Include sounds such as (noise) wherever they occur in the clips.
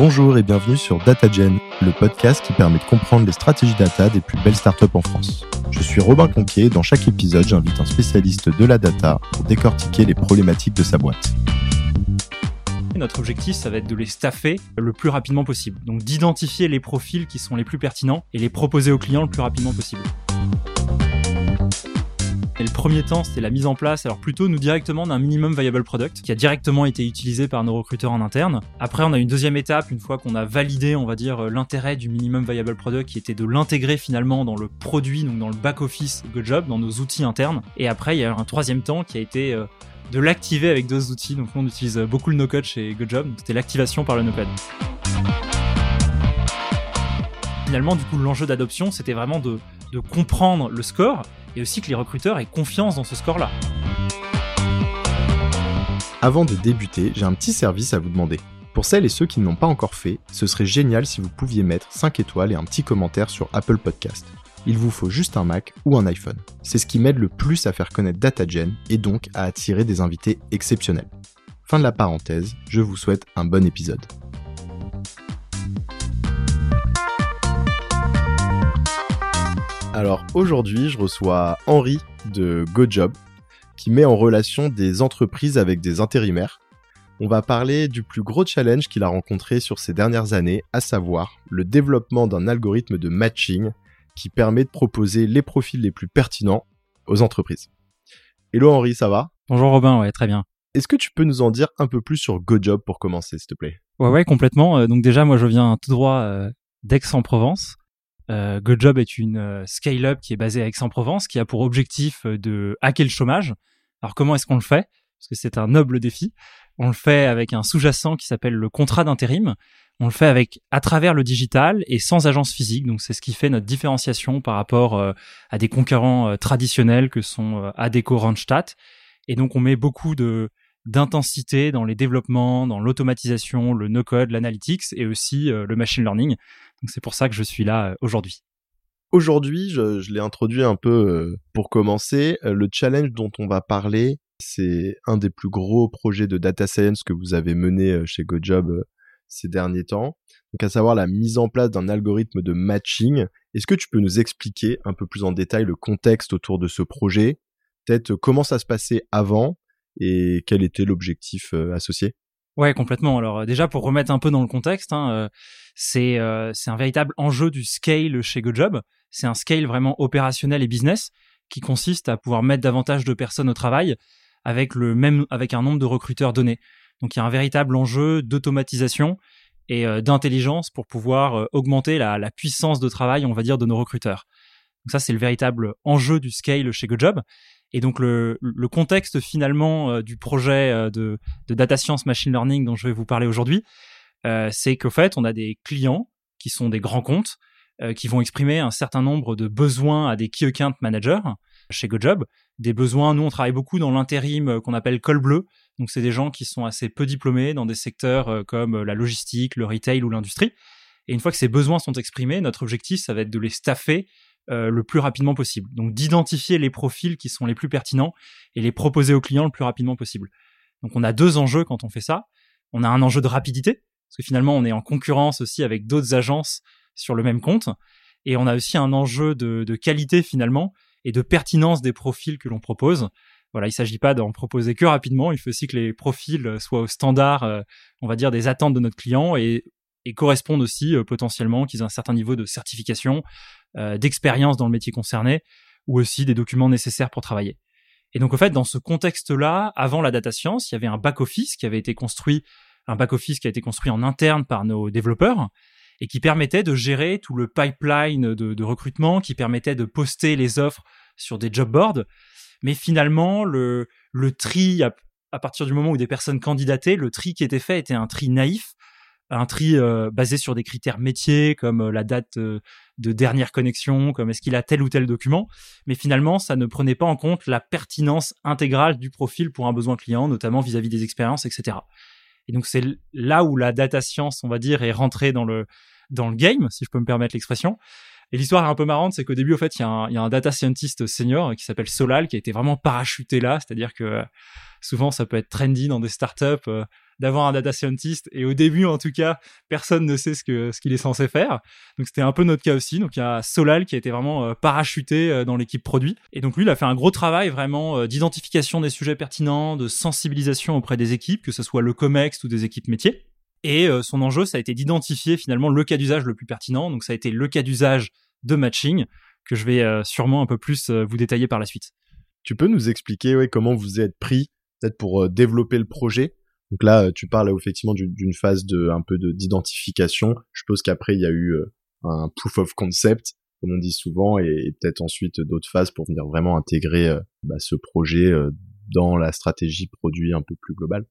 Bonjour et bienvenue sur DataGen, le podcast qui permet de comprendre les stratégies data des plus belles startups en France. Je suis Robin Conquier et dans chaque épisode, j'invite un spécialiste de la data pour décortiquer les problématiques de sa boîte. Notre objectif, ça va être de les staffer le plus rapidement possible. Donc d'identifier les profils qui sont les plus pertinents et les proposer aux clients le plus rapidement possible. Le premier temps, c'était la mise en place, alors plutôt nous directement d'un minimum viable product qui a directement été utilisé par nos recruteurs en interne. Après, on a une deuxième étape, une fois qu'on a validé, on va dire, l'intérêt du minimum viable product qui était de l'intégrer finalement dans le produit, donc dans le back-office GoJob, dans nos outils internes. Et après, il y a un troisième temps qui a été euh, de l'activer avec d'autres outils. Donc on utilise beaucoup le no-code chez GoJob, c'était l'activation par le no-code. Finalement, du coup, l'enjeu d'adoption, c'était vraiment de, de comprendre le score et aussi que les recruteurs aient confiance dans ce score-là. Avant de débuter, j'ai un petit service à vous demander. Pour celles et ceux qui ne l'ont pas encore fait, ce serait génial si vous pouviez mettre 5 étoiles et un petit commentaire sur Apple Podcast. Il vous faut juste un Mac ou un iPhone. C'est ce qui m'aide le plus à faire connaître DataGen et donc à attirer des invités exceptionnels. Fin de la parenthèse, je vous souhaite un bon épisode. Alors aujourd'hui, je reçois Henri de GoJob qui met en relation des entreprises avec des intérimaires. On va parler du plus gros challenge qu'il a rencontré sur ces dernières années, à savoir le développement d'un algorithme de matching qui permet de proposer les profils les plus pertinents aux entreprises. Hello Henri, ça va? Bonjour Robin, ouais, très bien. Est-ce que tu peux nous en dire un peu plus sur GoJob pour commencer, s'il te plaît? Ouais, ouais, complètement. Euh, donc déjà, moi, je viens tout droit euh, d'Aix-en-Provence. Euh, est une euh, scale-up qui est basée à Aix-en-Provence, qui a pour objectif euh, de hacker le chômage. Alors comment est-ce qu'on le fait? Parce que c'est un noble défi. On le fait avec un sous-jacent qui s'appelle le contrat d'intérim. On le fait avec à travers le digital et sans agence physique. Donc c'est ce qui fait notre différenciation par rapport à des concurrents traditionnels que sont Adeco, Randstad. Et donc on met beaucoup de d'intensité dans les développements, dans l'automatisation, le no-code, l'analytics et aussi le machine learning. C'est pour ça que je suis là euh, aujourd'hui. Aujourd'hui, je, je l'ai introduit un peu euh, pour commencer. Euh, le challenge dont on va parler, c'est un des plus gros projets de data science que vous avez mené chez GoJob ces derniers temps. Donc à savoir la mise en place d'un algorithme de matching. Est-ce que tu peux nous expliquer un peu plus en détail le contexte autour de ce projet? Peut-être comment ça se passait avant et quel était l'objectif associé? Ouais, complètement. Alors déjà pour remettre un peu dans le contexte, hein, c'est c'est un véritable enjeu du scale chez GoJob. C'est un scale vraiment opérationnel et business qui consiste à pouvoir mettre davantage de personnes au travail avec le même avec un nombre de recruteurs donné. Donc il y a un véritable enjeu d'automatisation et d'intelligence pour pouvoir augmenter la, la, puissance de travail, on va dire, de nos recruteurs. Donc ça c'est le véritable enjeu du scale chez GoJob. Et donc le, le contexte finalement euh, du projet euh, de, de, data science machine learning dont je vais vous parler aujourd'hui, euh, c'est qu'au fait, on a des clients qui sont des grands comptes qui vont exprimer un certain nombre de besoins à des key account managers chez GoJob. Des besoins, nous on travaille beaucoup dans l'intérim qu'on appelle col bleu. Donc c'est des gens qui sont assez peu diplômés dans des secteurs comme la logistique, le retail ou l'industrie. Et une fois que ces besoins sont exprimés, notre objectif, ça va être de les staffer euh, le plus rapidement possible. Donc d'identifier les profils qui sont les plus pertinents et les proposer aux clients le plus rapidement possible. Donc on a deux enjeux quand on fait ça. On a un enjeu de rapidité, parce que finalement on est en concurrence aussi avec d'autres agences sur le même compte. Et on a aussi un enjeu de, qualité finalement et de pertinence des profils que l'on propose. Voilà, il s'agit pas d'en proposer que rapidement, il faut aussi que les profils soient au standard, euh, on va dire, des attentes de notre client et, correspondent aussi euh, potentiellement, qu'ils aient un certain niveau de certification, euh, d'expérience dans le métier concerné ou aussi des documents nécessaires pour travailler. Et donc, au fait, dans ce contexte-là, avant la data science, il y avait un back-office qui avait été construit, un back-office qui a été construit en interne par nos développeurs et qui permettait de gérer tout le pipeline de, recrutement, qui permettait de poster les offres sur des job boards. Mais finalement, le, le tri, à, à partir du moment où des personnes candidataient, le tri qui était fait était un tri naïf un tri euh, basé sur des critères métiers comme euh, la date euh, de dernière connexion, comme est-ce qu'il a tel ou tel document, mais finalement ça ne prenait pas en compte la pertinence intégrale du profil pour un besoin client, notamment vis-à-vis des expériences, etc. Et donc c'est là où la data science, on va dire, est rentrée dans le dans le game, si je peux me permettre l'expression. Et l'histoire est un peu marrante, c'est qu'au début, en fait, il y, y, a un data scientist senior qui s'appelle Solal, qui a été vraiment parachuté là, c'est-à-dire que souvent ça peut être trendy dans des startups d'avoir un data scientist. Et au début, en tout cas, personne ne sait ce que ce qu'il est censé faire. Donc c'était un peu notre cas aussi. Donc il y a Solal qui a été vraiment euh, parachuté euh, dans l'équipe produit. Et donc lui, il a fait un gros travail vraiment euh, d'identification des sujets pertinents, de sensibilisation auprès des équipes, que ce soit le Comex ou des équipes métiers. Et son enjeu, ça a été d'identifier finalement le cas d'usage le plus pertinent. Donc ça a été le cas d'usage de matching que je vais sûrement un peu plus vous détailler par la suite. Tu peux nous expliquer ouais, comment vous êtes pris peut-être pour développer le projet? Donc là, tu parles effectivement d'une phase de un peu d'identification. Je suppose qu'après il y a eu un proof of concept, comme on dit souvent, et, peut-être ensuite d'autres phases pour venir vraiment intégrer bah, ce projet dans la stratégie produit un peu plus globale.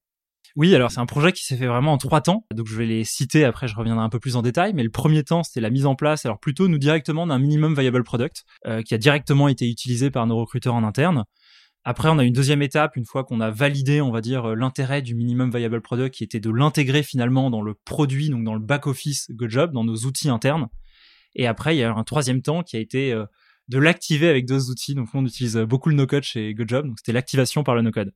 Oui, alors c'est un projet qui s'est fait vraiment en trois temps. Donc je vais les citer, après je reviendrai un peu plus en détail. Mais le premier temps, c'était la mise en place, alors plutôt nous directement d'un minimum viable product, euh, qui a directement été utilisé par nos recruteurs en interne. Après, on a une deuxième étape, une fois qu'on a validé, on va dire, l'intérêt du minimum viable product, qui était de l'intégrer finalement dans le produit, donc dans le back-office GoJob, dans nos outils internes. Et après, il y a un troisième temps qui a été euh, de l'activer avec deux outils. Donc, on utilise beaucoup le no-code chez GoJob, donc c'était l'activation par le no-code.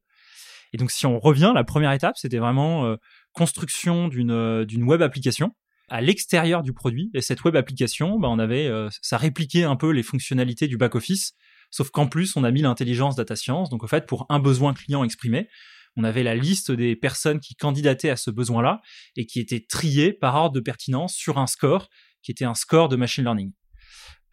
Et donc, si on revient, la première étape, c'était vraiment euh, construction d'une euh, d'une web application à l'extérieur du produit. Et cette web application, bah, on avait, euh, ça répliquait un peu les fonctionnalités du back office, sauf qu'en plus, on a mis l'intelligence data science. Donc, en fait, pour un besoin client exprimé, on avait la liste des personnes qui candidataient à ce besoin-là et qui étaient triées par ordre de pertinence sur un score qui était un score de machine learning.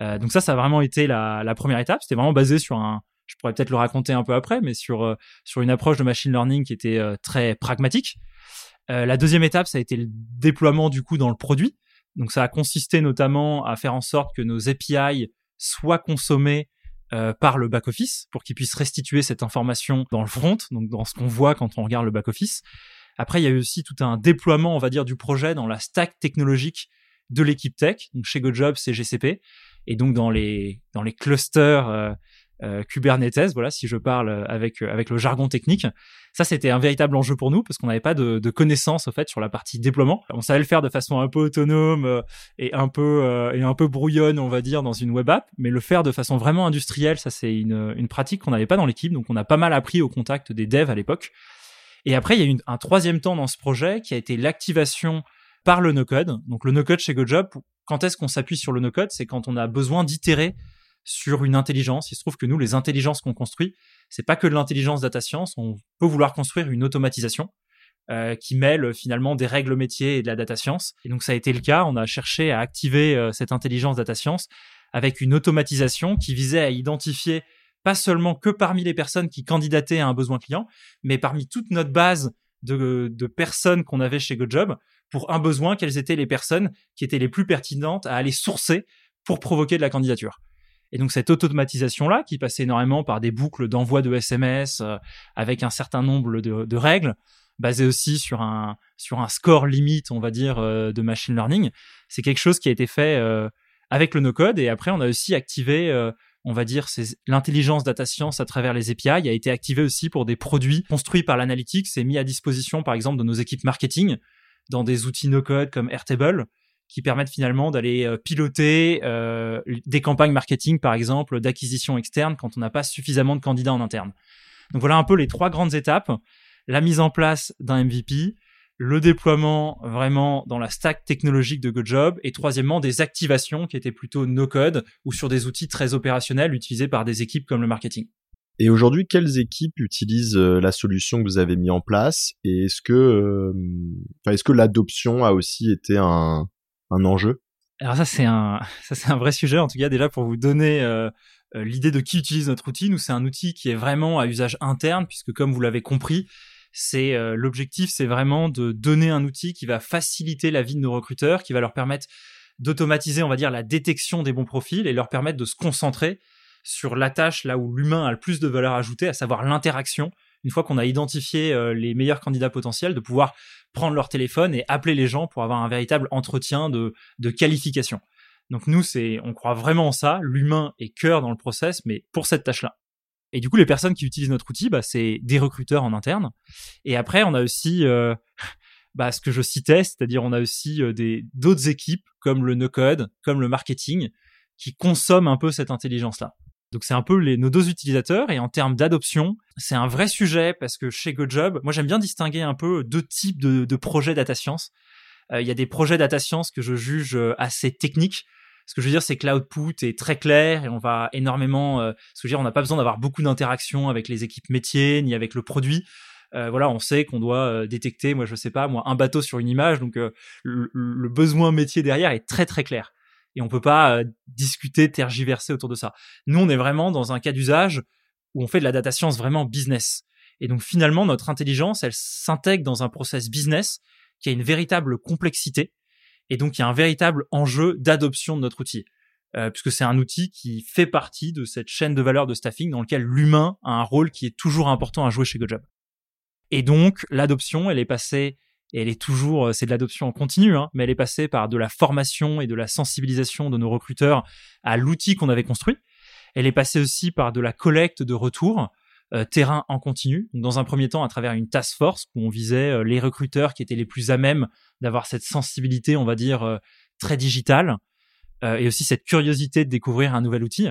Euh, donc ça, ça a vraiment été la, la première étape. C'était vraiment basé sur un, je pourrais peut-être le raconter un peu après, mais sur, euh, sur une approche de machine learning qui était euh, très pragmatique. Euh, la deuxième étape, ça a été le déploiement du coup dans le produit. Donc ça a consisté notamment à faire en sorte que nos API soient consommés par le back-office pour qu'ils puissent restituer cette information dans le front, donc dans ce qu'on voit quand on regarde le back-office. Après, il y a eu aussi tout un déploiement, on va dire, du projet dans la stack technologique de l'équipe tech. Donc chez GoJob, c'est GCP. Et donc dans les, dans les clusters euh, Kubernetes, voilà, si je parle avec euh, avec le jargon technique. Ça, c'était un véritable enjeu pour nous parce qu'on n'avait pas de, de connaissances au fait sur la partie déploiement. On savait le faire de façon un peu autonome euh, et un peu et un peu brouillonne, on va dire, dans une web app, mais le faire de façon vraiment industrielle, ça c'est une une pratique qu'on n'avait pas dans l'équipe, donc on a pas mal appris au contact des devs à l'époque. Et après, il y a eu un troisième temps dans ce projet qui a été l'activation par le no-code. Donc le no-code chez GoJob, quand est-ce qu'on s'appuie sur le no-code? C'est quand on a besoin d'itérer sur une intelligence. Il se trouve que nous, les intelligences qu'on construit, c'est pas que de l'intelligence data science. On peut vouloir construire une automatisation euh, qui mêle finalement des règles métiers et de la data science. Et donc ça a été le cas. On a cherché à activer euh, cette intelligence data science avec une automatisation qui visait à identifier pas seulement que parmi les personnes qui candidataient à un besoin client, mais parmi toute notre base de, de personnes qu'on avait chez GoJob pour un besoin, quelles étaient les personnes qui étaient les plus pertinentes à aller sourcer pour provoquer de la candidature. Et donc cette automatisation-là, qui passait énormément par des boucles d'envoi de SMS euh, avec un certain nombre de, de, règles, basées aussi sur un, sur un score limite, on va dire, euh, de machine learning, c'est quelque chose qui a été fait euh, avec le no-code. Et après, on a aussi activé, on va dire, l'intelligence data science à travers les API a été activée aussi pour des produits construits par l'analytics et mis à disposition, par exemple, de nos équipes marketing dans des outils no-code comme Airtable qui permettent finalement d'aller euh, piloter euh, des campagnes marketing, par exemple, d'acquisition externe quand on n'a pas suffisamment de candidats en interne. Donc voilà un peu les trois grandes étapes. La mise en place d'un MVP, le déploiement vraiment dans la stack technologique de GoJob et troisièmement des activations qui étaient plutôt no-code ou sur des outils très opérationnels utilisés par des équipes comme le marketing. Et aujourd'hui, quelles équipes utilisent euh, la solution que vous avez mis en place? Et est-ce que, est-ce que l'adoption a aussi été un, un enjeu? Alors ça c'est un (laughs) ça c'est un vrai sujet en tout cas déjà pour vous donner euh, euh, l'idée de qui utilise notre outil. Nous c'est un outil qui est vraiment à usage interne puisque comme vous l'avez compris, c'est euh, l'objectif c'est vraiment de donner un outil qui va faciliter la vie de nos recruteurs, qui va leur permettre d'automatiser on va dire la détection des bons profils et leur permettre de se concentrer sur la tâche là où l'humain a le plus de valeur ajoutée, à savoir l'interaction une fois qu'on a identifié euh, les meilleurs candidats potentiels, de pouvoir prendre leur téléphone et appeler les gens pour avoir un véritable entretien de, de qualification. Donc nous, c'est, on croit vraiment en ça. L'humain est cœur dans le process, mais pour cette tâche-là. Et du coup, les personnes qui utilisent notre outil, bah, c'est des recruteurs en interne. Et après, on a aussi euh, (laughs) bah, ce que je citais, c'est-à-dire on a aussi euh, des d'autres équipes comme le no-code, comme le marketing, qui consomment un peu cette intelligence-là. Donc c'est un peu les, nos deux utilisateurs et en termes d'adoption, c'est un vrai sujet parce que chez GoJob, moi j'aime bien distinguer un peu deux types de, de projets data science. Euh, il y a des projets data science que je juge euh, assez techniques. Ce que je veux dire, c'est que l'output est très clair et on va énormément. Euh, ce que je veux dire, on n'a pas besoin d'avoir beaucoup d'interactions avec les équipes métiers ni avec le produit. Euh, voilà, on sait qu'on doit détecter, moi je sais pas, moi un bateau sur une image, donc le, le, besoin métier derrière est très très clair et on peut pas euh, discuter, tergiverser autour de ça. Nous, on est vraiment dans un cas d'usage où on fait de la data science vraiment business. Et donc finalement, notre intelligence, elle s'intègre dans un process business qui a une véritable complexité et donc il y a un véritable enjeu d'adoption de notre outil. Euh, puisque c'est un outil qui fait partie de cette chaîne de valeur de staffing dans lequel l'humain a un rôle qui est toujours important à jouer chez GoJob. Et donc l'adoption, elle est passée et elle est toujours, euh, c'est de l'adoption en continu, hein, mais elle est passée par de la formation et de la sensibilisation de nos recruteurs à l'outil qu'on avait construit. Elle est passée aussi par de la collecte de retours euh, terrain en continu. Dans un premier temps, à travers une task force où on visait euh, les recruteurs qui étaient les plus à même d'avoir cette sensibilité, on va dire, très digitale, et aussi cette curiosité de découvrir un nouvel outil.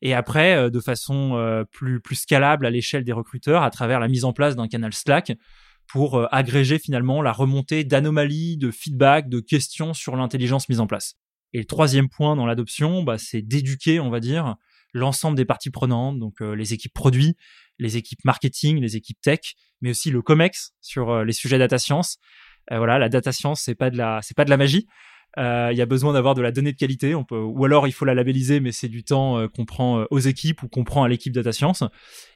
Et après, de façon plus, plus scalable à l'échelle des recruteurs, à travers la mise en place d'un canal Slack pour euh, agréger finalement la remontée d'anomalies, de feedback, de questions sur l'intelligence mise en place. Et le troisième point dans l'adoption, bah, c'est d'éduquer, on va dire, l'ensemble des parties prenantes, donc euh, les équipes produits, les équipes marketing, les équipes tech, mais aussi le COMEX sur euh, les sujets data science. voilà, la data science, c'est pas de la, c'est pas de la magie. Il y a besoin d'avoir de la donnée de qualité, on peut, ou alors il faut la labelliser, mais c'est du temps qu'on prend aux équipes ou qu'on prend à l'équipe data science.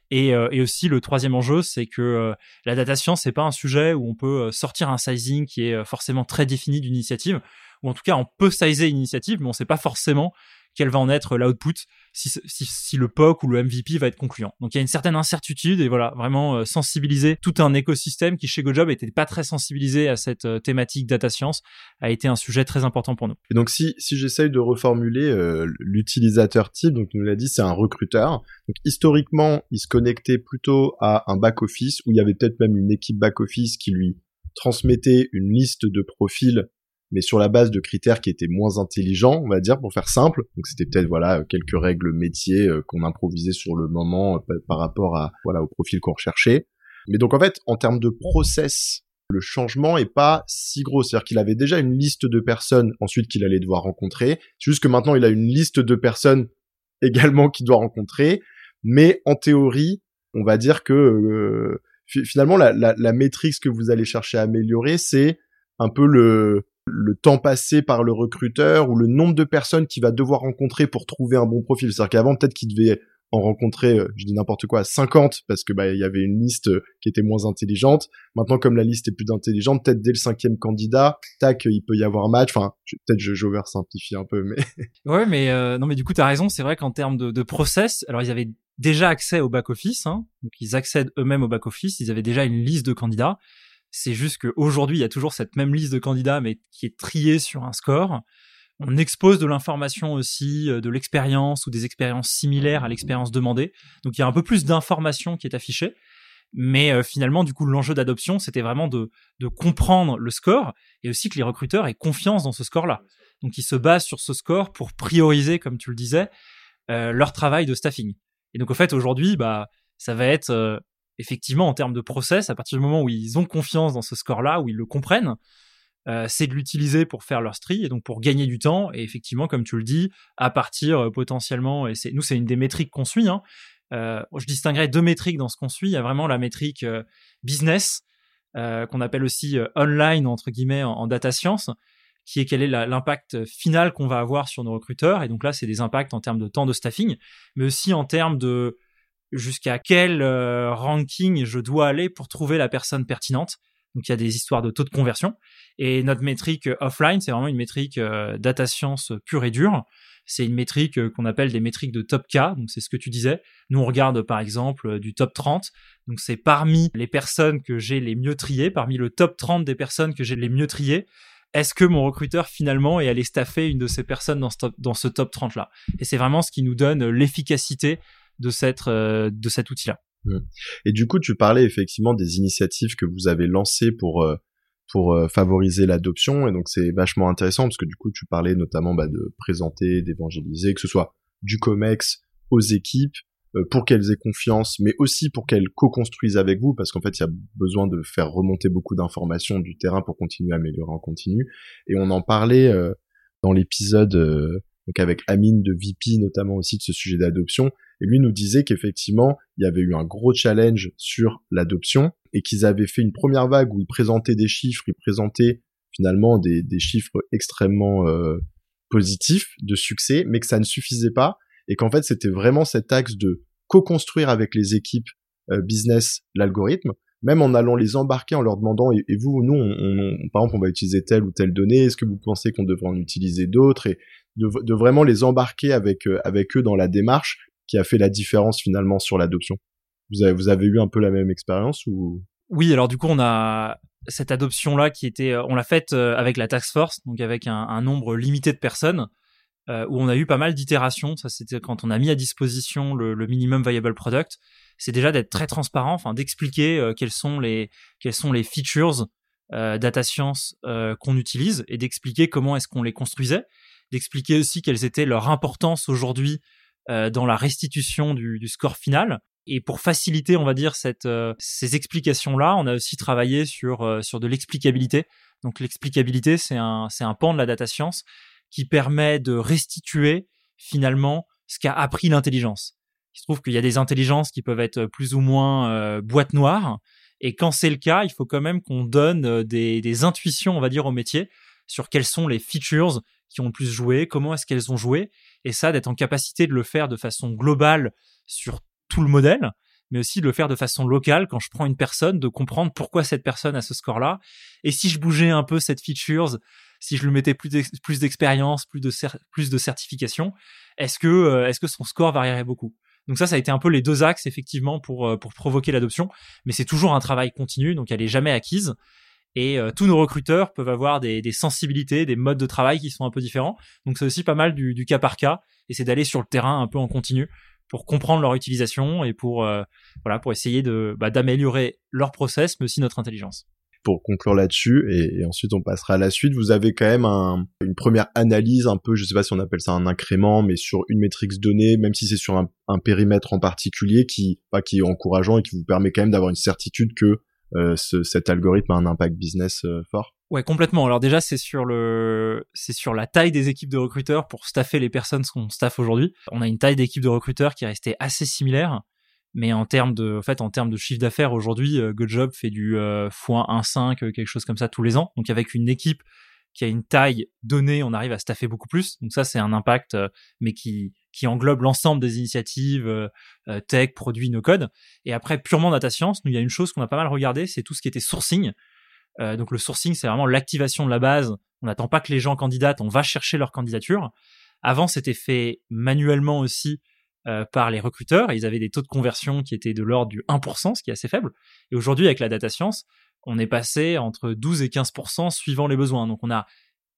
Et, euh, et, aussi le troisième enjeu, c'est que euh, la data science c'est pas un sujet où on peut euh, sortir un sizing qui est forcément très défini d'une initiative, ou en tout cas on peut sizer une initiative, mais on sait pas forcément quel va en être l'output si, le POC ou le MVP va être concluant. Donc il y a une certaine incertitude et voilà, vraiment sensibiliser tout un écosystème qui chez GoJob était pas très sensibilisé à cette thématique data science a été un sujet très important pour nous. Et donc si, j'essaye de reformuler l'utilisateur type, donc nous l'a dit, c'est un recruteur. Donc historiquement, il se connectait plutôt à un back-office où il y avait peut-être même une équipe back-office qui lui transmettait une liste de profils mais sur la base de critères qui étaient moins intelligents, on va dire, pour faire simple. Donc c'était peut-être voilà quelques règles métiers euh, qu'on improvisait sur le moment euh, par rapport à voilà au profil qu'on recherchait. Mais donc en fait, en termes de process, le changement est pas si gros. C'est-à-dire qu'il avait déjà une liste de personnes ensuite qu'il allait devoir rencontrer. C'est juste que maintenant il a une liste de personnes également qu'il doit rencontrer. Mais en théorie, on va dire que euh, finalement la, la, la métrique que vous allez chercher à améliorer, c'est un peu le le temps passé par le recruteur ou le nombre de personnes qu'il va devoir rencontrer pour trouver un bon profil. C'est-à-dire qu'avant, peut-être qu'il devait en rencontrer, euh, je dis n'importe quoi, 50 parce que bah il y avait une liste euh, qui était moins intelligente. Maintenant, comme la liste est plus intelligente, peut-être dès le cinquième candidat, tac, il peut y avoir un match. Enfin, peut-être je j'oversimplifie un peu, mais (laughs) ouais, mais euh, non, mais du coup, t'as raison. C'est vrai qu'en termes de, de, process, alors ils avaient déjà accès au back office, hein, donc ils accèdent eux-mêmes au back office. Ils avaient déjà une liste de candidats. C'est juste qu'aujourd'hui, il y a toujours cette même liste de candidats, mais qui est triée sur un score. On expose de l'information aussi, euh, de l'expérience ou des expériences similaires à l'expérience demandée. Donc il y a un peu plus d'informations qui est affichée. Mais euh, finalement, du coup, l'enjeu d'adoption, c'était vraiment de, de comprendre le score et aussi que les recruteurs aient confiance dans ce score-là. Donc ils se basent sur ce score pour prioriser, comme tu le disais, euh, leur travail de staffing. Et donc, au fait, aujourd'hui, bah, ça va être effectivement, en termes de process, à partir du moment où ils ont confiance dans ce score-là, où ils le comprennent, euh, c'est de l'utiliser pour faire leur stri et donc pour gagner du temps. Et effectivement, comme tu le dis, à partir euh, potentiellement, et c'est nous, c'est une des métriques qu'on suit. Hein, euh, je distinguerai deux métriques dans ce qu'on suit. Il y a vraiment la métrique business, qu'on appelle aussi online, entre guillemets, en, data science, qui est quel est l'impact final qu'on va avoir sur nos recruteurs. Et donc là, c'est des impacts en termes de temps de staffing, mais aussi en termes de jusqu'à quel euh, ranking je dois aller pour trouver la personne pertinente. Donc il y a des histoires de taux de conversion. Et notre métrique euh, offline, c'est vraiment une métrique euh, data science pure et dure. C'est une métrique qu'on appelle des métriques de top K. Donc c'est ce que tu disais. Nous on regarde par exemple du top 30. Donc c'est parmi les personnes que j'ai les mieux triées, parmi le top 30 des personnes que j'ai les mieux triées. Est-ce que mon recruteur finalement est allé staffer une de ces personnes dans ce top, dans ce top 30 là Et c'est vraiment ce qui nous donne l'efficacité de cette euh, de cet outil-là. Mmh. Et du coup, tu parlais effectivement des initiatives que vous avez lancées pour euh, pour euh, favoriser l'adoption et donc c'est vachement intéressant parce que du coup tu parlais notamment bah, de présenter, d'évangéliser, que ce soit du Comex aux équipes pour qu'elles aient confiance, mais aussi pour qu'elles co-construisent avec vous, parce qu'en fait, il y a besoin de faire remonter beaucoup d'informations du terrain pour continuer à améliorer en continu. Et on en parlait dans l'épisode donc avec Amine de VP notamment aussi de ce sujet d'adoption. Et lui nous disait qu'effectivement, il y avait eu un gros challenge sur l'adoption et qu'ils avaient fait une première vague où ils présentaient des chiffres, ils présentaient finalement des, des chiffres extrêmement positifs de succès, mais que ça ne suffisait pas et qu'en fait c'était vraiment cet axe de co-construire avec les équipes euh, business l'algorithme, même en allant les embarquer en leur demandant et, vous nous on, par exemple on va utiliser telle ou telle donnée, est-ce que vous pensez qu'on devrait en utiliser d'autres et de, vraiment les embarquer avec euh, avec eux dans la démarche qui a fait la différence finalement sur l'adoption. Vous avez vous avez eu un peu la même expérience ou? Oui, alors du coup on a cette adoption là qui était on l'a faite euh, avec la task force donc avec un, nombre limité de personnes euh, où on a eu pas mal d'itérations. Ça, c'était quand on a mis à disposition le, minimum viable product. C'est déjà d'être très transparent, enfin d'expliquer euh, quels sont les sont les features euh, data science euh, qu'on utilise et d'expliquer comment est-ce qu'on les construisait, d'expliquer aussi quelles étaient leur importance aujourd'hui euh, dans la restitution du, du, score final. Et pour faciliter, on va dire cette, ces explications-là, on a aussi travaillé sur sur de l'explicabilité. Donc l'explicabilité, c'est un c'est un pan de la data science qui permet de restituer finalement ce qu'a appris l'intelligence. Il se trouve qu'il y a des intelligences qui peuvent être plus ou moins euh, boîte noire, et quand c'est le cas, il faut quand même qu'on donne euh, des, des, intuitions, on va dire, au métier sur quelles sont les features qui ont le plus joué, comment est-ce qu'elles ont joué, et ça, d'être en capacité de le faire de façon globale sur tout le modèle, mais aussi de le faire de façon locale quand je prends une personne, de comprendre pourquoi cette personne a ce score-là, et si je bougeais un peu cette features, si je lui mettais plus d'expérience, plus de plus de certification, est-ce que euh, est-ce que son score varierait beaucoup? Donc ça, ça a été un peu les deux axes effectivement pour euh, pour provoquer l'adoption, mais c'est toujours un travail continu, donc elle est jamais acquise. Et euh, tous nos recruteurs peuvent avoir des, sensibilités, des modes de travail qui sont un peu différents. Donc c'est aussi pas mal du, cas par cas, et c'est d'aller sur le terrain un peu en continu pour comprendre leur utilisation et pour voilà pour essayer de bah, d'améliorer leur process, mais aussi notre intelligence pour conclure là-dessus et, ensuite on passera à la suite. Vous avez quand même un, une première analyse un peu, je sais pas si on appelle ça un incrément, mais sur une métrique donnée, même si c'est sur un, un, périmètre en particulier qui, pas qui est encourageant et qui vous permet quand même d'avoir une certitude que euh, ce, cet algorithme a un impact business euh, fort. Ouais, complètement. Alors déjà, c'est sur le, c'est sur la taille des équipes de recruteurs pour staffer les personnes qu'on staff aujourd'hui. On a une taille d'équipe de recruteurs qui est restée assez similaire. Mais en termes de, en fait, en termes de chiffre d'affaires aujourd'hui, euh, GoJob fait du euh, x1,5, euh, quelque chose comme ça tous les ans. Donc avec une équipe qui a une taille donnée, on arrive à staffer beaucoup plus. Donc ça, c'est un impact, euh, mais qui qui englobe l'ensemble des initiatives tech, produits, no code. Et après, purement data science, nous il y a une chose qu'on a pas mal regardé, c'est tout ce qui était sourcing. donc le sourcing, c'est vraiment l'activation de la base. On n'attend pas que les gens candidatent, on va chercher leur candidature. Avant, c'était fait manuellement aussi euh, par les recruteurs. ils avaient des taux de conversion qui étaient de l'ordre du 1%, ce qui est assez faible. Et aujourd'hui, avec la data science, on est passé entre 12 et 15% suivant les besoins. Donc on a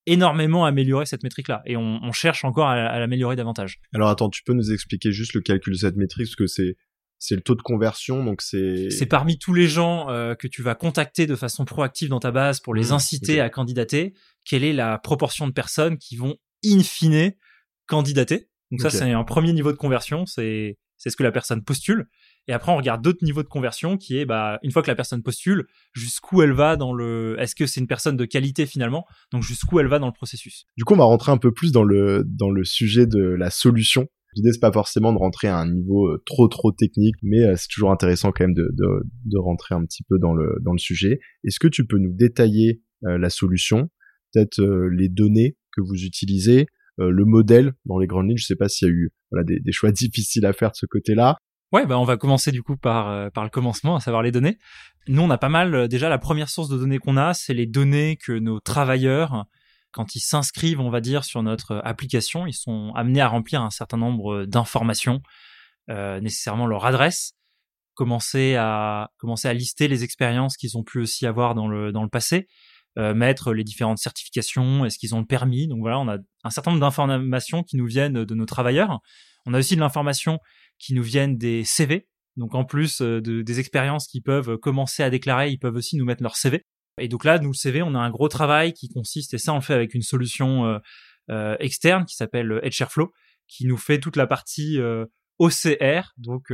énormément amélioré cette métrique-là et on, on, cherche encore à, à l'améliorer davantage. Alors attends, tu peux nous expliquer juste le calcul de cette métrique parce que c'est c'est le taux de conversion, donc c'est. C'est parmi tous les gens euh, que tu vas contacter de façon proactive dans ta base pour les mmh, inciter à candidater. Quelle est la proportion de personnes qui vont in fine candidater donc ça, c'est un premier niveau de conversion, c'est c'est ce que la personne postule. Et après, on regarde d'autres niveaux de conversion qui est, bah, une fois que la personne postule, jusqu'où elle va dans le, est-ce que c'est une personne de qualité finalement? Donc, jusqu'où elle va dans le processus? Du coup, on va rentrer un peu plus dans le, dans le sujet de la solution. L'idée, c'est pas forcément de rentrer à un niveau euh, trop, trop technique, mais euh, c'est toujours intéressant quand même de, de, de, rentrer un petit peu dans le, dans le sujet. Est-ce que tu peux nous détailler euh, la solution? Peut-être les données que vous utilisez, le modèle dans les grandes lignes. Je sais pas s'il y a eu voilà, des, choix (laughs) difficiles à faire de ce côté-là. Ouais, bah on va commencer du coup par euh, par le commencement, à savoir les données. Nous, on a pas mal. Euh, déjà, la première source de données qu'on a, c'est les données que nos travailleurs, quand ils s'inscrivent, on va dire, sur notre application, ils sont amenés à remplir un certain nombre d'informations, euh, nécessairement leur adresse, commencer à commencer à lister les expériences qu'ils ont pu aussi avoir dans le dans le passé, euh, mettre les différentes certifications, est-ce qu'ils ont le permis. Donc voilà, on a un certain nombre d'informations qui nous viennent de nos travailleurs. On a aussi de l'information qui nous viennent des CV. Donc en plus euh, de, des expériences qu'ils peuvent commencer à déclarer, ils peuvent aussi nous mettre leur CV. Et donc là, nous, le CV, on a un gros travail qui consiste, et ça on le fait avec une solution euh, externe qui s'appelle HRFlow, qui nous fait toute la partie OCR, donc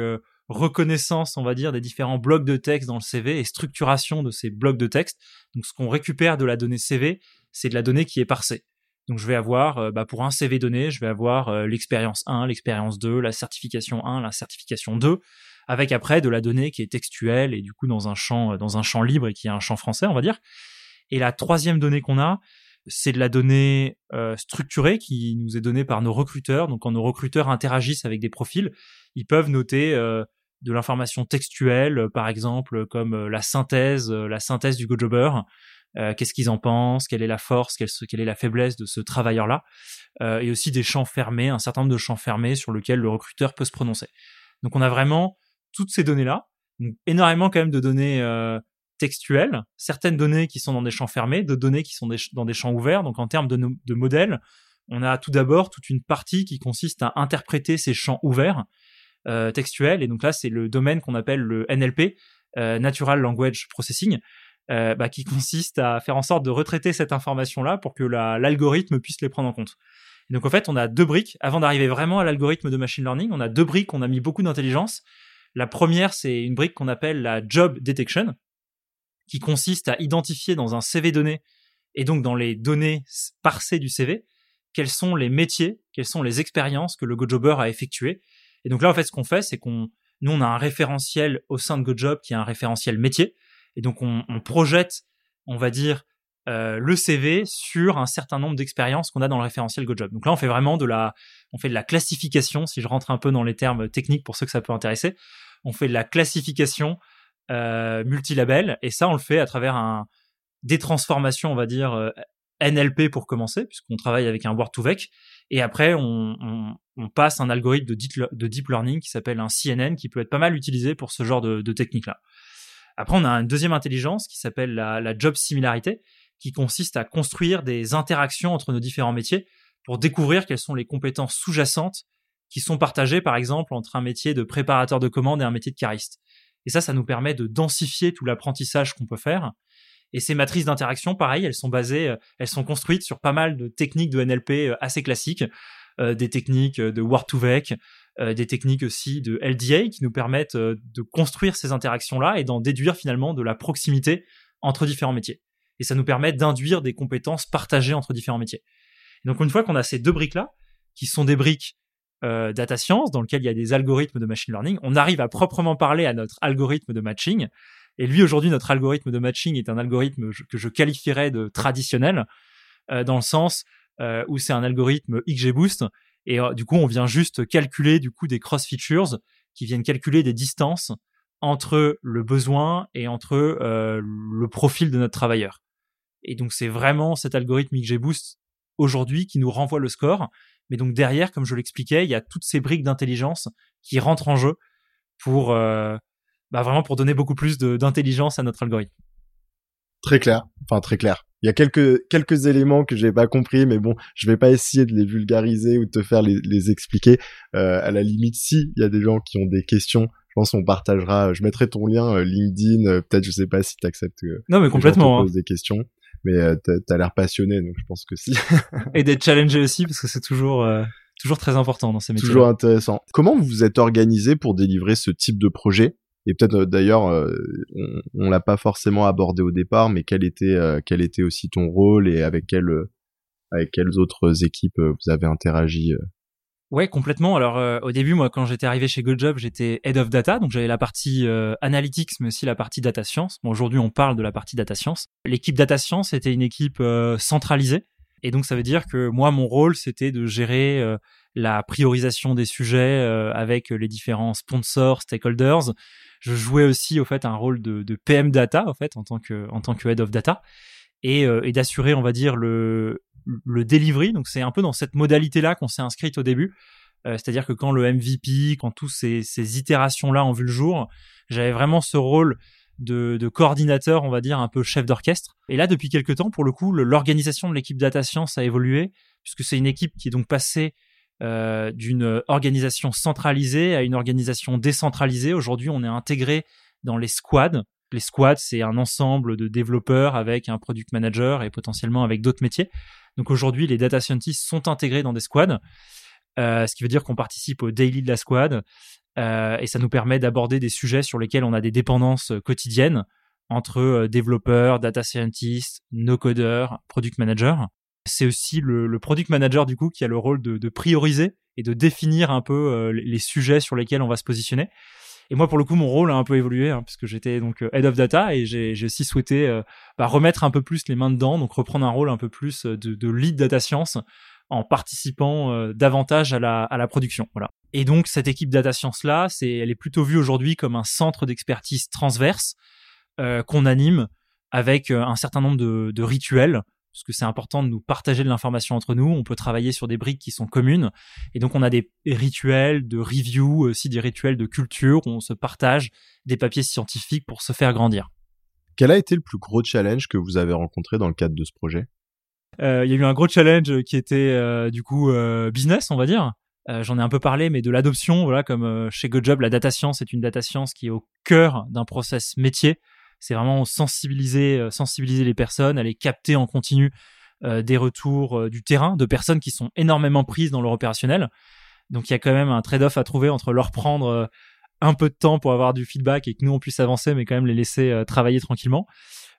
reconnaissance, on va dire, des différents blocs de texte dans le CV et structuration de ces blocs de texte. Donc ce qu'on récupère de la donnée CV, c'est de la donnée qui est parsée. Donc je vais avoir, euh, bah, pour un CV donné, je vais avoir euh, l'expérience 1, l'expérience 2, la certification 1, la certification 2, avec après de la donnée qui est textuelle et du coup dans un champ, euh, dans un champ libre et qui est un champ français, on va dire. Et la troisième donnée qu'on a, c'est de la donnée structurée qui nous est donnée par nos recruteurs. Donc quand nos recruteurs interagissent avec des profils, ils peuvent noter de l'information textuelle, par exemple, comme la synthèse, la synthèse du GoJobber, euh, qu'est-ce qu'ils en pensent, quelle est la force, quelle, est la faiblesse de ce travailleur-là, euh, et aussi des champs fermés, un certain nombre de champs fermés sur lesquels le recruteur peut se prononcer. Donc on a vraiment toutes ces données-là, énormément quand même de données euh, textuelles, certaines données qui sont dans des champs fermés, d'autres données qui sont dans des champs ouverts. Donc en termes de, de modèles, on a tout d'abord toute une partie qui consiste à interpréter ces champs ouverts euh, textuels, et donc là c'est le domaine qu'on appelle le NLP, euh, Natural Language Processing, euh, bah, qui consiste à faire en sorte de retraiter cette information-là pour que l'algorithme puisse les prendre en compte. Donc en fait, on a deux briques. Avant d'arriver vraiment à l'algorithme de machine learning, on a deux briques, on a mis beaucoup d'intelligence. La première, c'est une brique qu'on appelle la job detection, qui consiste à identifier dans un CV donné et donc dans les données parsées du CV, quels sont les métiers, quelles sont les expériences que le GoJobber a effectuées. Et donc là, en fait, ce qu'on fait, c'est qu'on, nous, on a un référentiel au sein de GoJob qui est un référentiel métier. Et donc on, projette, on va dire, euh, le CV sur un certain nombre d'expériences qu'on a dans le référentiel GoJob. Donc là, on fait vraiment de la, on fait de la classification. Si je rentre un peu dans les termes techniques pour ceux que ça peut intéresser, on fait de la classification euh, multilabel et ça, on le fait à travers des transformations, on va dire euh, NLP pour commencer, puisqu'on travaille avec un Word2Vec. Et après, on, passe un algorithme de deep, de deep learning qui s'appelle un CNN, qui peut être pas mal utilisé pour ce genre de, de technique-là. Après, on a une deuxième intelligence qui s'appelle la, job similarité, qui consiste à construire des interactions entre nos différents métiers pour découvrir quelles sont les compétences sous-jacentes qui sont partagées, par exemple, entre un métier de préparateur de commandes et un métier de cariste. Et ça, ça nous permet de densifier tout l'apprentissage qu'on peut faire. Et ces matrices d'interaction, pareil, elles sont basées, euh, elles sont construites sur pas mal de techniques de NLP euh, assez classiques, euh, des techniques de Word2Vec, euh, des techniques aussi de LDA qui nous permettent euh, de construire ces interactions-là et d'en déduire finalement de la proximité entre différents métiers. Et ça nous permet d'induire des compétences partagées entre différents métiers. donc une fois qu'on a ces deux briques-là, qui sont des briques euh, data science, dans lesquelles il y a des algorithmes de machine learning, on arrive à proprement parler à notre algorithme de matching. Et lui, aujourd'hui, notre algorithme de matching est un algorithme que je qualifierais de traditionnel, dans le sens où c'est un algorithme XGBoost et euh, du coup, on vient juste calculer du coup des cross features qui viennent calculer des distances entre le besoin et entre euh, le profil de notre travailleur. Et donc c'est vraiment cet algorithme XGBoost aujourd'hui qui nous renvoie le score. Mais donc derrière, comme je l'expliquais, il y a toutes ces briques d'intelligence qui rentrent en jeu pour euh, bah vraiment pour donner beaucoup plus d'intelligence à notre algorithme. Très clair, enfin très clair. Il y a quelques quelques éléments que j'ai pas compris, mais bon, je vais pas essayer de les vulgariser ou de te faire les, les expliquer. Euh, à la limite, si il y a des gens qui ont des questions, je pense qu'on partagera. Je mettrai ton lien euh, LinkedIn. Euh, peut-être, je sais pas si tu acceptes. non, mais complètement. Hein. des questions, mais tu t'as l'air passionné, donc je pense que si. (laughs) Et d'être challengé aussi, parce que c'est toujours toujours très important dans ces métiers. Toujours intéressant. Comment vous vous êtes organisé pour délivrer ce type de projet? Et peut-être euh, d'ailleurs, euh, on, on l'a pas forcément abordé au départ, mais quel était euh, quel était aussi ton rôle et avec quel avec quelles autres équipes vous avez interagi Ouais, complètement. Alors au début, moi, quand j'étais arrivé chez GoodJob, j'étais head of data, donc j'avais la partie analytics, mais aussi la partie data science. Bon, aujourd'hui, on parle de la partie data science. L'équipe data science était une équipe centralisée, et donc ça veut dire que moi, mon rôle, c'était de gérer la priorisation des sujets avec les différents sponsors, stakeholders, je jouais aussi au fait un rôle de, PM data en fait en tant que en tant que head of data et, euh, et d'assurer on va dire le le delivery. Donc c'est un peu dans cette modalité là qu'on s'est inscrite au début. Euh, c'est-à-dire que quand le MVP, quand tous ces, ces itérations là ont vu le jour, j'avais vraiment ce rôle de, de, coordinateur, on va dire, un peu chef d'orchestre. Et là, depuis quelques temps, pour le coup, l'organisation de l'équipe Data Science a évolué, puisque c'est une équipe qui est donc passée euh, d'une organisation centralisée à une organisation décentralisée. Aujourd'hui, on est intégré dans les squads. Les squads, c'est un ensemble de développeurs avec un product manager et potentiellement avec d'autres métiers. Donc aujourd'hui, les data scientists sont intégrés dans des squads. ce qui veut dire qu'on participe au daily de la squad et ça nous permet d'aborder des sujets sur lesquels on a des dépendances quotidiennes entre développeurs, data scientists, no codeurs, product managers. C'est aussi le, product manager du coup qui a le rôle de, de prioriser et de définir un peu les sujets sur lesquels on va se positionner. Et moi, pour le coup, mon rôle a un peu évolué, hein, puisque j'étais donc euh, head of data et j'ai aussi souhaité euh, bah, remettre un peu plus les mains dedans, donc reprendre un rôle un peu plus euh, de, de lead data science en participant davantage à la, à la production. Voilà. Et donc cette équipe data science là, c'est, elle est plutôt vue aujourd'hui comme un centre d'expertise transverse qu'on anime avec un certain nombre de, de rituels parce que c'est important de nous partager de l'information entre nous. On peut travailler sur des briques qui sont communes. Et donc, on a des rituels de review, aussi des rituels de culture où on se partage des papiers scientifiques pour se faire grandir. Quel a été le plus gros challenge que vous avez rencontré dans le cadre de ce projet? Euh, Il y a eu un gros challenge qui était euh, du coup euh, business, on va dire. J'en ai un peu parlé, mais de l'adoption, voilà, comme chez GoJob, la data science est une data science qui est au cœur d'un process métier c'est vraiment sensibiliser, euh, sensibiliser les personnes, aller capter en continu euh, des retours euh, du terrain de personnes qui sont énormément prises dans leur opérationnel. Donc il y a quand même un trade-off à trouver entre leur prendre un peu de temps pour avoir du feedback et que nous on puisse avancer, mais quand même les laisser travailler tranquillement.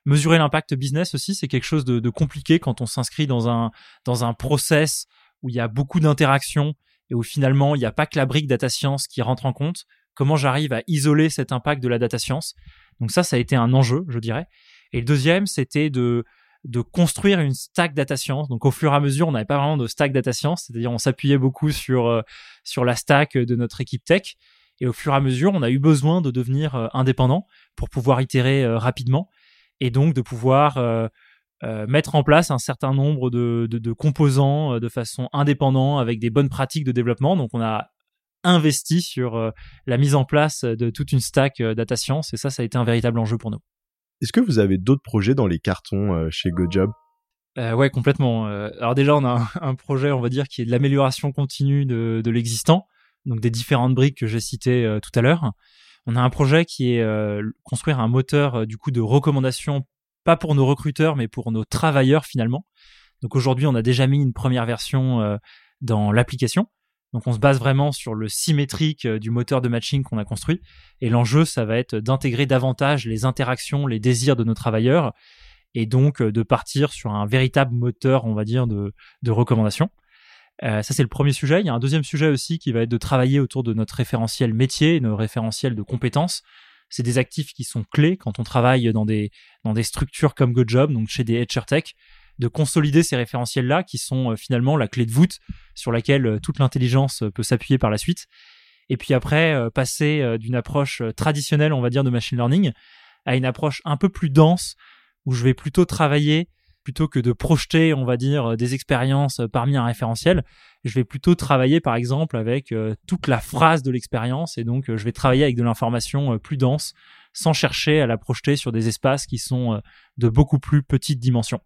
Mesurer l'impact business aussi, c'est quelque chose de, de, compliqué quand on s'inscrit dans un dans un process où il y a beaucoup d'interactions et où finalement il n'y a pas que la brique data science qui rentre en compte. Comment j'arrive à isoler cet impact de la data science? Donc ça, ça a été un enjeu, je dirais. Et le deuxième, c'était de de construire une stack data science. Donc au fur et à mesure, on n'avait pas vraiment de stack data science, c'est-à-dire on s'appuyait beaucoup sur euh, sur la stack de notre équipe tech. Et au fur et à mesure, on a eu besoin de devenir euh, indépendant pour pouvoir itérer euh, rapidement et donc de pouvoir mettre en place un certain nombre de, de, de composants de façon indépendante avec des bonnes pratiques de développement. Donc on a investi sur euh, la mise en place de toute une stack euh, data science et ça, ça a été un véritable enjeu pour nous. Est-ce que vous avez d'autres projets dans les cartons euh, chez GoJob? Euh, ouais, complètement. alors déjà, on a (laughs) un, projet, on va dire, qui est de l'amélioration continue de, de l'existant, donc des différentes briques que j'ai citées tout à l'heure. On a un projet qui est construire un moteur du coup de recommandation, pas pour nos recruteurs, mais pour nos travailleurs finalement. Donc aujourd'hui, on a déjà mis une première version dans l'application. Donc on se base vraiment sur le symétrique euh, du moteur de matching qu'on a construit. Et l'enjeu, ça va être d'intégrer davantage les interactions, les désirs de nos travailleurs, et donc euh, de partir sur un véritable moteur, on va dire, de, de recommandation. Euh, ça, c'est le premier sujet. Il y a un deuxième sujet aussi qui va être de travailler autour de notre référentiel métier, nos référentiels de compétences. C'est des actifs qui sont clés quand on travaille dans des, dans des structures comme GoJob, donc chez des HR Tech de consolider ces référentiels-là qui sont euh, finalement la clé de voûte sur laquelle euh, toute l'intelligence euh, peut s'appuyer par la suite. Et puis après, passer d'une approche traditionnelle, on va dire, de machine learning à une approche un peu plus dense où je vais plutôt travailler plutôt que de projeter, on va dire, des expériences parmi un référentiel, je vais plutôt travailler, par exemple, avec toute la phrase de l'expérience, et donc je vais travailler avec de l'information plus dense, sans chercher à la projeter sur des espaces qui sont de beaucoup plus petites dimensions.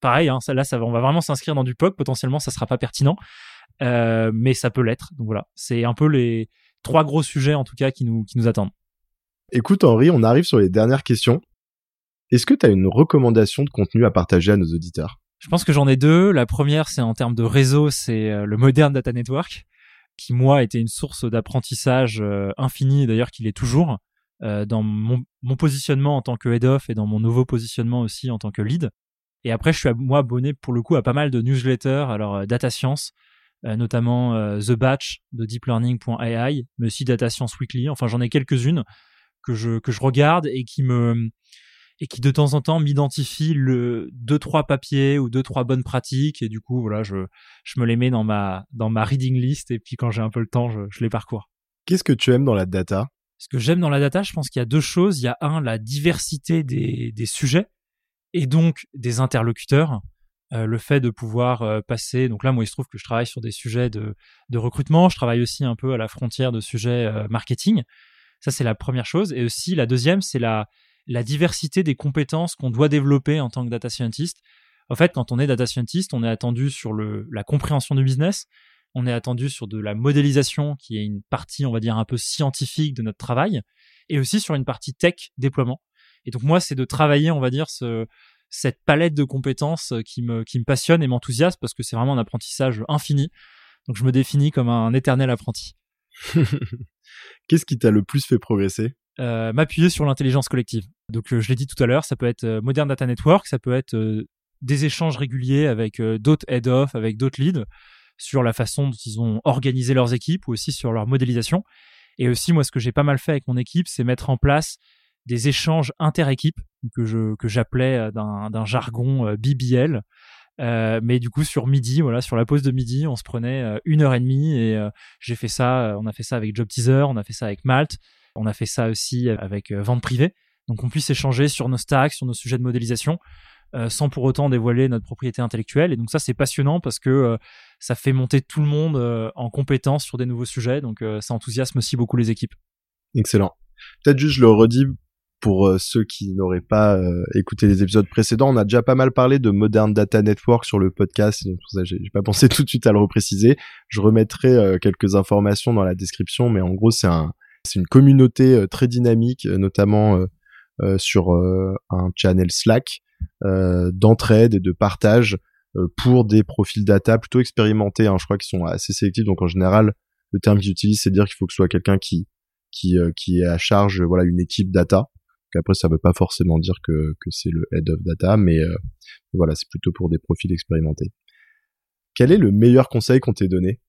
Pareil, hein, ça, là, ça, on va vraiment s'inscrire dans du POC. Potentiellement, ça sera pas pertinent, euh, mais ça peut l'être. Donc voilà, c'est un peu les trois gros sujets en tout cas qui nous, qui nous attendent. Écoute Henri, on arrive sur les dernières questions. Est-ce que tu as une recommandation de contenu à partager à nos auditeurs? Je pense que j'en ai deux. La première, c'est en termes de réseau, c'est euh, le Modern Data Network, qui moi était une source d'apprentissage euh, infini, d'ailleurs qu'il est toujours, dans mon, mon, positionnement en tant que head-off et dans mon nouveau positionnement aussi en tant que lead. Et après, je suis moi abonné pour le coup à pas mal de newsletters, alors euh, data science, euh, notamment euh, The Batch de deeplearning.ai, mais aussi Data Science Weekly. Enfin, j'en ai quelques-unes que je que je regarde et qui me et qui de temps en temps m'identifient le deux trois papiers ou deux trois bonnes pratiques et du coup voilà je je me les mets dans ma dans ma reading list et puis quand j'ai un peu le temps je, je les parcours. Qu'est-ce que tu aimes dans la data? Ce que j'aime dans la data, je pense qu'il y a deux choses. Il y a un la diversité des des sujets et donc des interlocuteurs. Euh, le fait de pouvoir euh, passer, donc là moi il se trouve que je travaille sur des sujets de, de recrutement, je travaille aussi un peu à la frontière de sujets euh, marketing. Ça c'est la première chose. Et aussi la deuxième c'est la, la diversité des compétences qu'on doit développer en tant que data scientist. En fait, quand on est data scientist, on est attendu sur le, la compréhension du business, on est attendu sur de la modélisation qui est une partie, on va dire, un peu scientifique de notre travail, et aussi sur une partie tech déploiement. Et donc moi, c'est de travailler, on va dire, ce, cette palette de compétences qui me, qui me passionne et m'enthousiasme parce que c'est vraiment un apprentissage infini. Donc je me définis comme un éternel apprenti. (laughs) Qu'est-ce qui t'a le plus fait progresser? Euh, M'appuyer sur l'intelligence collective. Donc euh, je l'ai dit tout à l'heure, ça peut être euh, Modern Data Network, ça peut être euh, des échanges réguliers avec d'autres head-off, avec d'autres leads sur la façon dont ils ont organisé leurs équipes ou aussi sur leur modélisation. Et aussi, moi, ce que j'ai pas mal fait avec mon équipe, c'est mettre en place des échanges inter-équipes que je que j'appelais d'un jargon BBL. Euh, mais du coup sur midi, voilà, sur la pause de midi, on se prenait une heure et demie et j'ai fait ça. On a fait ça avec Job Teaser, on a fait ça avec Malte, on a fait ça aussi avec vente privée. Donc on puisse échanger sur nos stacks, sur nos sujets de modélisation. Euh, sans pour autant dévoiler notre propriété intellectuelle. Et donc ça, c'est passionnant parce que euh, ça fait monter tout le monde euh, en compétence sur des nouveaux sujets. Donc ça enthousiasme aussi beaucoup les équipes. Excellent. Peut-être juste je le redis pour ceux qui n'auraient pas écouté les épisodes précédents, on a déjà pas mal parlé de Modern Data Network sur le podcast, donc ça j'ai pas pensé (laughs) tout de suite à le repréciser. Je remettrai quelques informations dans la description, mais en gros c'est un c'est une communauté très dynamique, notamment sur un channel Slack euh, d'entraide et de partage euh, pour des profils data plutôt expérimentés. Hein. Je crois qu'ils sont assez sélectifs. Donc en général, le terme qu'ils utilisent, c'est dire qu'il faut que ce soit quelqu'un qui qui euh, qui est à charge, voilà, une équipe data. Après, ça veut pas forcément dire que c'est le head of data, mais voilà, c'est plutôt pour des profils expérimentés. Quel est le meilleur conseil qu'on t'ait donné?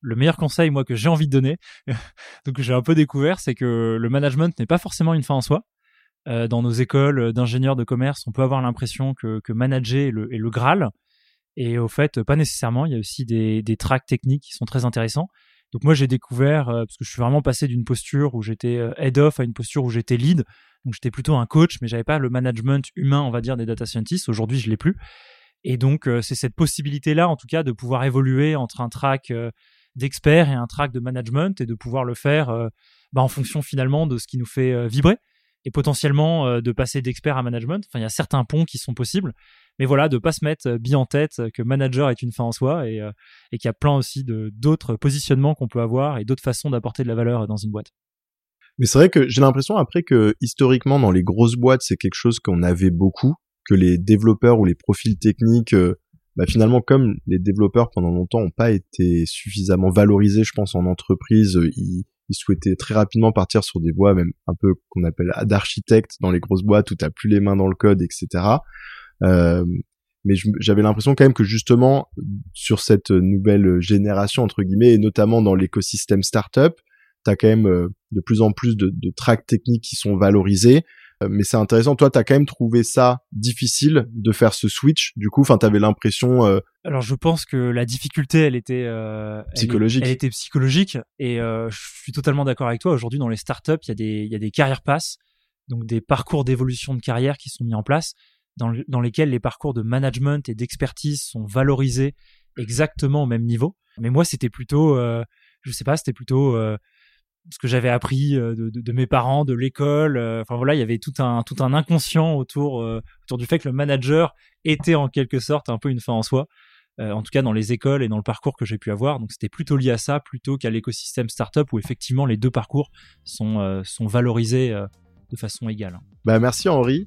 Le meilleur conseil moi que j'ai envie de donner, (laughs) donc j'ai un peu découvert, c'est que le management n'est pas forcément une fin en soi. Euh, dans nos écoles d'ingénieurs de commerce, on peut avoir l'impression que, manager est le, est le, Graal. Et au fait, pas nécessairement. Il y a aussi des, des tracks techniques qui sont très intéressants. Donc moi, j'ai découvert, euh, parce que je suis vraiment passé d'une posture où j'étais euh, head-off à une posture où j'étais lead. Donc j'étais plutôt un coach, mais j'avais pas le management humain, on va dire, des data scientists. Aujourd'hui, je l'ai plus. Et donc, c'est cette possibilité-là, en tout cas, de pouvoir évoluer entre un track d'expert et un track de management et de pouvoir le faire bah, en fonction finalement de ce qui nous fait vibrer et potentiellement euh, de passer d'expert à management. Enfin, il y a certains ponts qui sont possibles, mais voilà, de pas se mettre euh, bien en tête que manager est une fin en soi et, euh, et qu'il y a plein aussi de d'autres positionnements qu'on peut avoir et d'autres façons d'apporter de la valeur dans une boîte. Mais c'est vrai que j'ai l'impression après que historiquement dans les grosses boîtes c'est quelque chose qu'on avait beaucoup, que les développeurs ou les profils techniques, bah finalement comme les développeurs pendant longtemps n'ont pas été suffisamment valorisés, je pense en entreprise, ils, ils souhaitaient très rapidement partir sur des voies même un peu qu'on appelle d'architecte dans les grosses boîtes où t'as plus les mains dans le code, etc. Euh, mais j'avais l'impression quand même que justement sur cette nouvelle génération entre guillemets et notamment dans l'écosystème startup, t'as quand même euh, de plus en plus de, de tracks techniques qui sont valorisés euh, mais c'est intéressant. Toi, t'as quand même trouvé ça difficile de faire ce switch. Du coup, enfin, t'avais l'impression. Euh, Alors, je pense que la difficulté, elle était euh, psychologique. Elle, était psychologique, et je suis totalement d'accord avec toi. Aujourd'hui, dans les startups, il y a des il y a des carrières passes, donc des parcours d'évolution de carrière qui sont mis en place, dans, dans lesquels les parcours de management et d'expertise sont valorisés exactement au même niveau. Mais moi, c'était plutôt, je sais pas, c'était plutôt ce que j'avais appris euh, de, de, mes parents, de l'école. Euh, enfin voilà, il y avait tout un tout un inconscient autour euh, autour du fait que le manager était en quelque sorte un peu une fin en soi. en tout cas dans les écoles et dans le parcours que j'ai pu avoir. Donc c'était plutôt lié à ça plutôt qu'à l'écosystème startup où effectivement les deux parcours sont sont valorisés de façon égale. Bah merci Henri